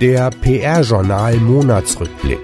Der PR-Journal Monatsrückblick.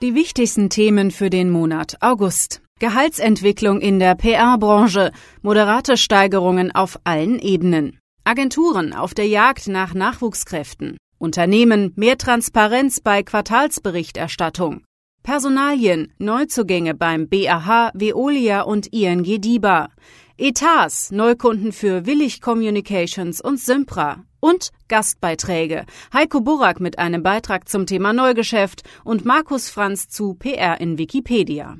Die wichtigsten Themen für den Monat August. Gehaltsentwicklung in der PR-Branche, moderate Steigerungen auf allen Ebenen. Agenturen auf der Jagd nach Nachwuchskräften. Unternehmen mehr Transparenz bei Quartalsberichterstattung. Personalien, Neuzugänge beim BAH, Veolia und ING DIBA. Etats, Neukunden für Willig Communications und Sympra. Und Gastbeiträge. Heiko Burak mit einem Beitrag zum Thema Neugeschäft und Markus Franz zu PR in Wikipedia.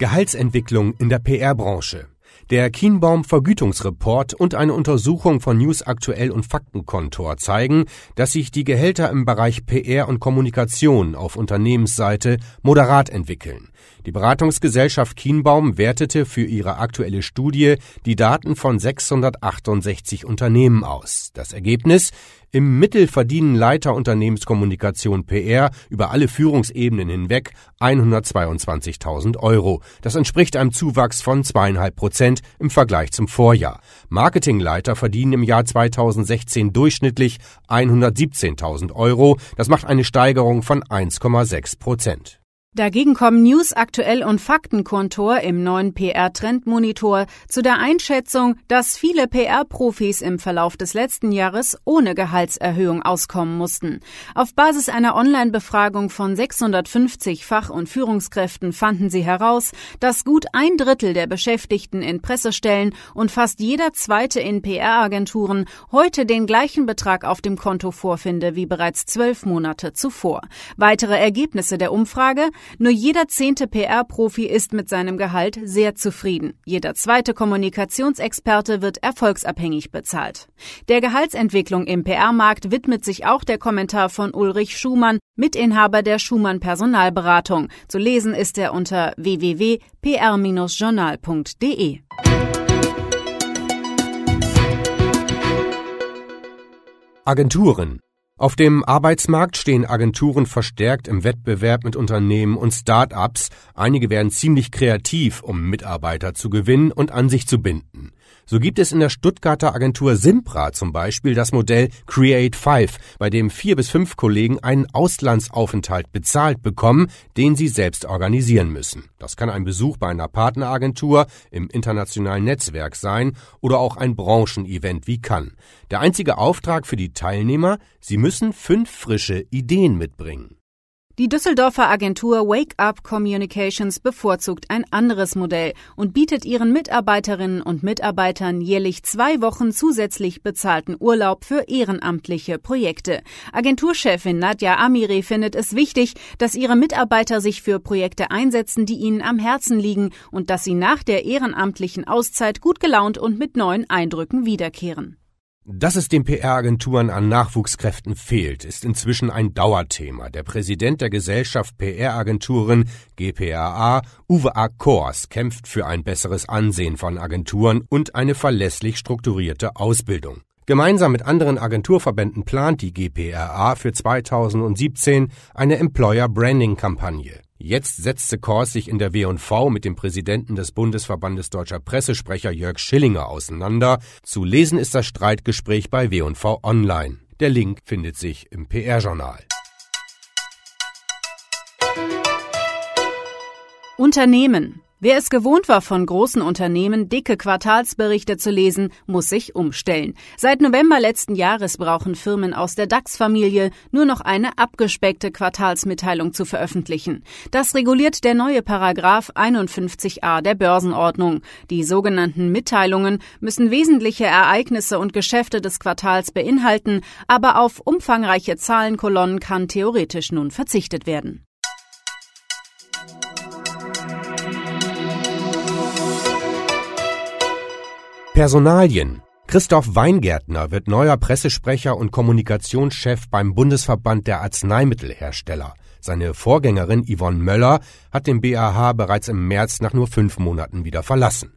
Gehaltsentwicklung in der PR-Branche. Der Kienbaum Vergütungsreport und eine Untersuchung von News Aktuell und Faktenkontor zeigen, dass sich die Gehälter im Bereich PR und Kommunikation auf Unternehmensseite moderat entwickeln. Die Beratungsgesellschaft Kienbaum wertete für ihre aktuelle Studie die Daten von 668 Unternehmen aus. Das Ergebnis im Mittel verdienen Leiter Unternehmenskommunikation PR über alle Führungsebenen hinweg 122.000 Euro. Das entspricht einem Zuwachs von zweieinhalb Prozent im Vergleich zum Vorjahr. Marketingleiter verdienen im Jahr 2016 durchschnittlich 117.000 Euro. Das macht eine Steigerung von 1,6 Prozent. Dagegen kommen News Aktuell und Faktenkontor im neuen PR-Trendmonitor zu der Einschätzung, dass viele PR-Profis im Verlauf des letzten Jahres ohne Gehaltserhöhung auskommen mussten. Auf Basis einer Online-Befragung von 650 Fach- und Führungskräften fanden sie heraus, dass gut ein Drittel der Beschäftigten in Pressestellen und fast jeder zweite in PR-Agenturen heute den gleichen Betrag auf dem Konto vorfinde wie bereits zwölf Monate zuvor. Weitere Ergebnisse der Umfrage nur jeder zehnte PR-Profi ist mit seinem Gehalt sehr zufrieden. Jeder zweite Kommunikationsexperte wird erfolgsabhängig bezahlt. Der Gehaltsentwicklung im PR-Markt widmet sich auch der Kommentar von Ulrich Schumann, Mitinhaber der Schumann Personalberatung. Zu lesen ist er unter www.pr-journal.de. Agenturen auf dem Arbeitsmarkt stehen Agenturen verstärkt im Wettbewerb mit Unternehmen und Start-ups. Einige werden ziemlich kreativ, um Mitarbeiter zu gewinnen und an sich zu binden. So gibt es in der Stuttgarter Agentur Simpra zum Beispiel das Modell Create Five, bei dem vier bis fünf Kollegen einen Auslandsaufenthalt bezahlt bekommen, den sie selbst organisieren müssen. Das kann ein Besuch bei einer Partneragentur im internationalen Netzwerk sein oder auch ein Branchenevent wie Cannes. Der einzige Auftrag für die Teilnehmer, sie müssen fünf frische Ideen mitbringen. Die Düsseldorfer Agentur Wake Up Communications bevorzugt ein anderes Modell und bietet ihren Mitarbeiterinnen und Mitarbeitern jährlich zwei Wochen zusätzlich bezahlten Urlaub für ehrenamtliche Projekte. Agenturchefin Nadja Amiri findet es wichtig, dass ihre Mitarbeiter sich für Projekte einsetzen, die ihnen am Herzen liegen und dass sie nach der ehrenamtlichen Auszeit gut gelaunt und mit neuen Eindrücken wiederkehren. Dass es den PR-Agenturen an Nachwuchskräften fehlt, ist inzwischen ein Dauerthema. Der Präsident der Gesellschaft PR-Agenturen GPAA, Uwe A. Kors, kämpft für ein besseres Ansehen von Agenturen und eine verlässlich strukturierte Ausbildung. Gemeinsam mit anderen Agenturverbänden plant die GPRA für 2017 eine Employer Branding Kampagne. Jetzt setzte Kors sich in der W&V mit dem Präsidenten des Bundesverbandes deutscher Pressesprecher Jörg Schillinger auseinander. Zu lesen ist das Streitgespräch bei W&V online. Der Link findet sich im PR-Journal. Unternehmen Wer es gewohnt war, von großen Unternehmen dicke Quartalsberichte zu lesen, muss sich umstellen. Seit November letzten Jahres brauchen Firmen aus der DAX-Familie nur noch eine abgespeckte Quartalsmitteilung zu veröffentlichen. Das reguliert der neue Paragraph 51a der Börsenordnung. Die sogenannten Mitteilungen müssen wesentliche Ereignisse und Geschäfte des Quartals beinhalten, aber auf umfangreiche Zahlenkolonnen kann theoretisch nun verzichtet werden. Personalien Christoph Weingärtner wird neuer Pressesprecher und Kommunikationschef beim Bundesverband der Arzneimittelhersteller. Seine Vorgängerin Yvonne Möller hat den BAH bereits im März nach nur fünf Monaten wieder verlassen.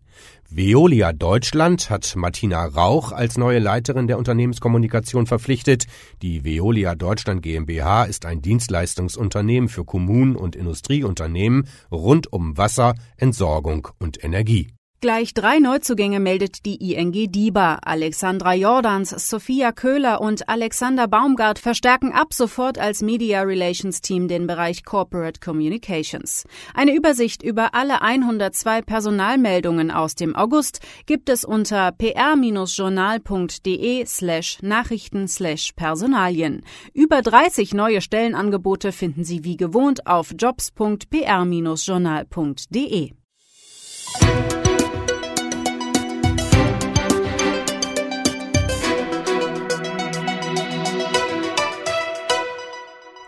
Veolia Deutschland hat Martina Rauch als neue Leiterin der Unternehmenskommunikation verpflichtet. Die Veolia Deutschland GmbH ist ein Dienstleistungsunternehmen für Kommunen und Industrieunternehmen rund um Wasser, Entsorgung und Energie. Gleich drei Neuzugänge meldet die ING DIBA. Alexandra Jordans, Sophia Köhler und Alexander Baumgart verstärken ab sofort als Media Relations Team den Bereich Corporate Communications. Eine Übersicht über alle 102 Personalmeldungen aus dem August gibt es unter pr-journal.de slash Nachrichten slash Personalien. Über 30 neue Stellenangebote finden Sie wie gewohnt auf jobs.pr-journal.de.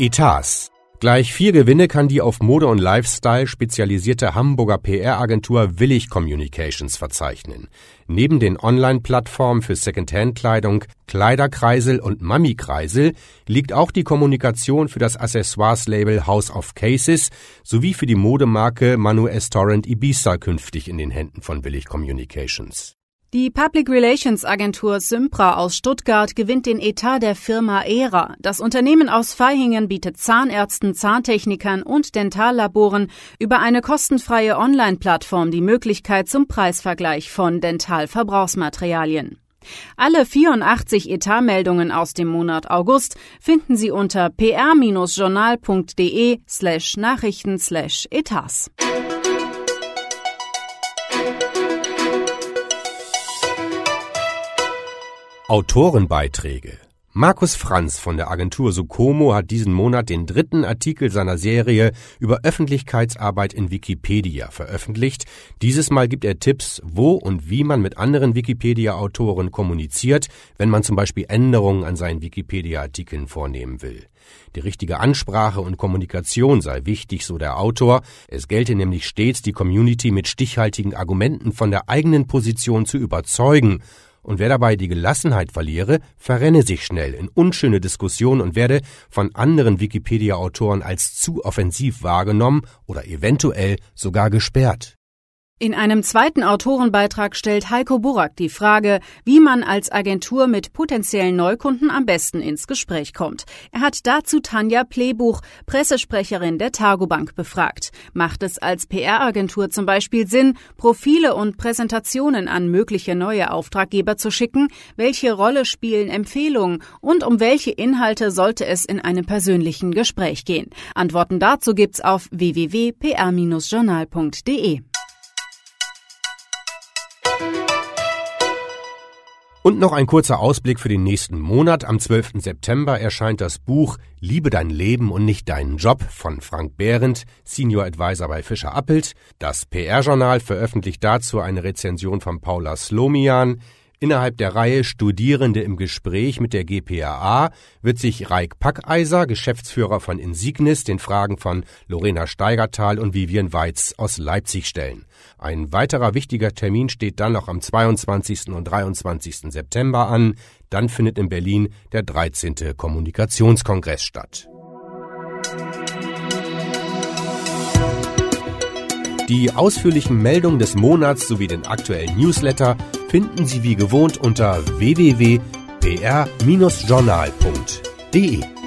Etats. Gleich vier Gewinne kann die auf Mode und Lifestyle spezialisierte Hamburger PR-Agentur Willig Communications verzeichnen. Neben den Online-Plattformen für Secondhand-Kleidung, Kleiderkreisel und Mami-Kreisel liegt auch die Kommunikation für das Accessoires-Label House of Cases sowie für die Modemarke Manu Torrent Ibiza künftig in den Händen von Willig Communications. Die Public Relations Agentur Sympra aus Stuttgart gewinnt den Etat der Firma ERA. Das Unternehmen aus Vaihingen bietet Zahnärzten, Zahntechnikern und Dentallaboren über eine kostenfreie Online-Plattform die Möglichkeit zum Preisvergleich von Dentalverbrauchsmaterialien. Alle 84 Etatmeldungen aus dem Monat August finden Sie unter pr-journal.de slash Nachrichten slash Etats. Autorenbeiträge Markus Franz von der Agentur Sukomo hat diesen Monat den dritten Artikel seiner Serie über Öffentlichkeitsarbeit in Wikipedia veröffentlicht. Dieses Mal gibt er Tipps, wo und wie man mit anderen Wikipedia-Autoren kommuniziert, wenn man zum Beispiel Änderungen an seinen Wikipedia-Artikeln vornehmen will. Die richtige Ansprache und Kommunikation sei wichtig, so der Autor. Es gelte nämlich stets, die Community mit stichhaltigen Argumenten von der eigenen Position zu überzeugen und wer dabei die Gelassenheit verliere, verrenne sich schnell in unschöne Diskussionen und werde von anderen Wikipedia-Autoren als zu offensiv wahrgenommen oder eventuell sogar gesperrt. In einem zweiten Autorenbeitrag stellt Heiko Burak die Frage, wie man als Agentur mit potenziellen Neukunden am besten ins Gespräch kommt. Er hat dazu Tanja Plebuch, Pressesprecherin der Targobank, befragt. Macht es als PR-Agentur zum Beispiel Sinn, Profile und Präsentationen an mögliche neue Auftraggeber zu schicken? Welche Rolle spielen Empfehlungen und um welche Inhalte sollte es in einem persönlichen Gespräch gehen? Antworten dazu gibt's auf www.pr-journal.de. Und noch ein kurzer Ausblick für den nächsten Monat. Am 12. September erscheint das Buch Liebe dein Leben und nicht deinen Job von Frank Behrendt, Senior Advisor bei Fischer Appelt. Das PR-Journal veröffentlicht dazu eine Rezension von Paula Slomian. Innerhalb der Reihe Studierende im Gespräch mit der GPAA wird sich Raik Packeiser, Geschäftsführer von Insignis, den Fragen von Lorena Steigertal und Vivian Weiz aus Leipzig stellen. Ein weiterer wichtiger Termin steht dann noch am 22. und 23. September an. Dann findet in Berlin der 13. Kommunikationskongress statt. Die ausführlichen Meldungen des Monats sowie den aktuellen Newsletter finden Sie wie gewohnt unter www.pr-journal.de.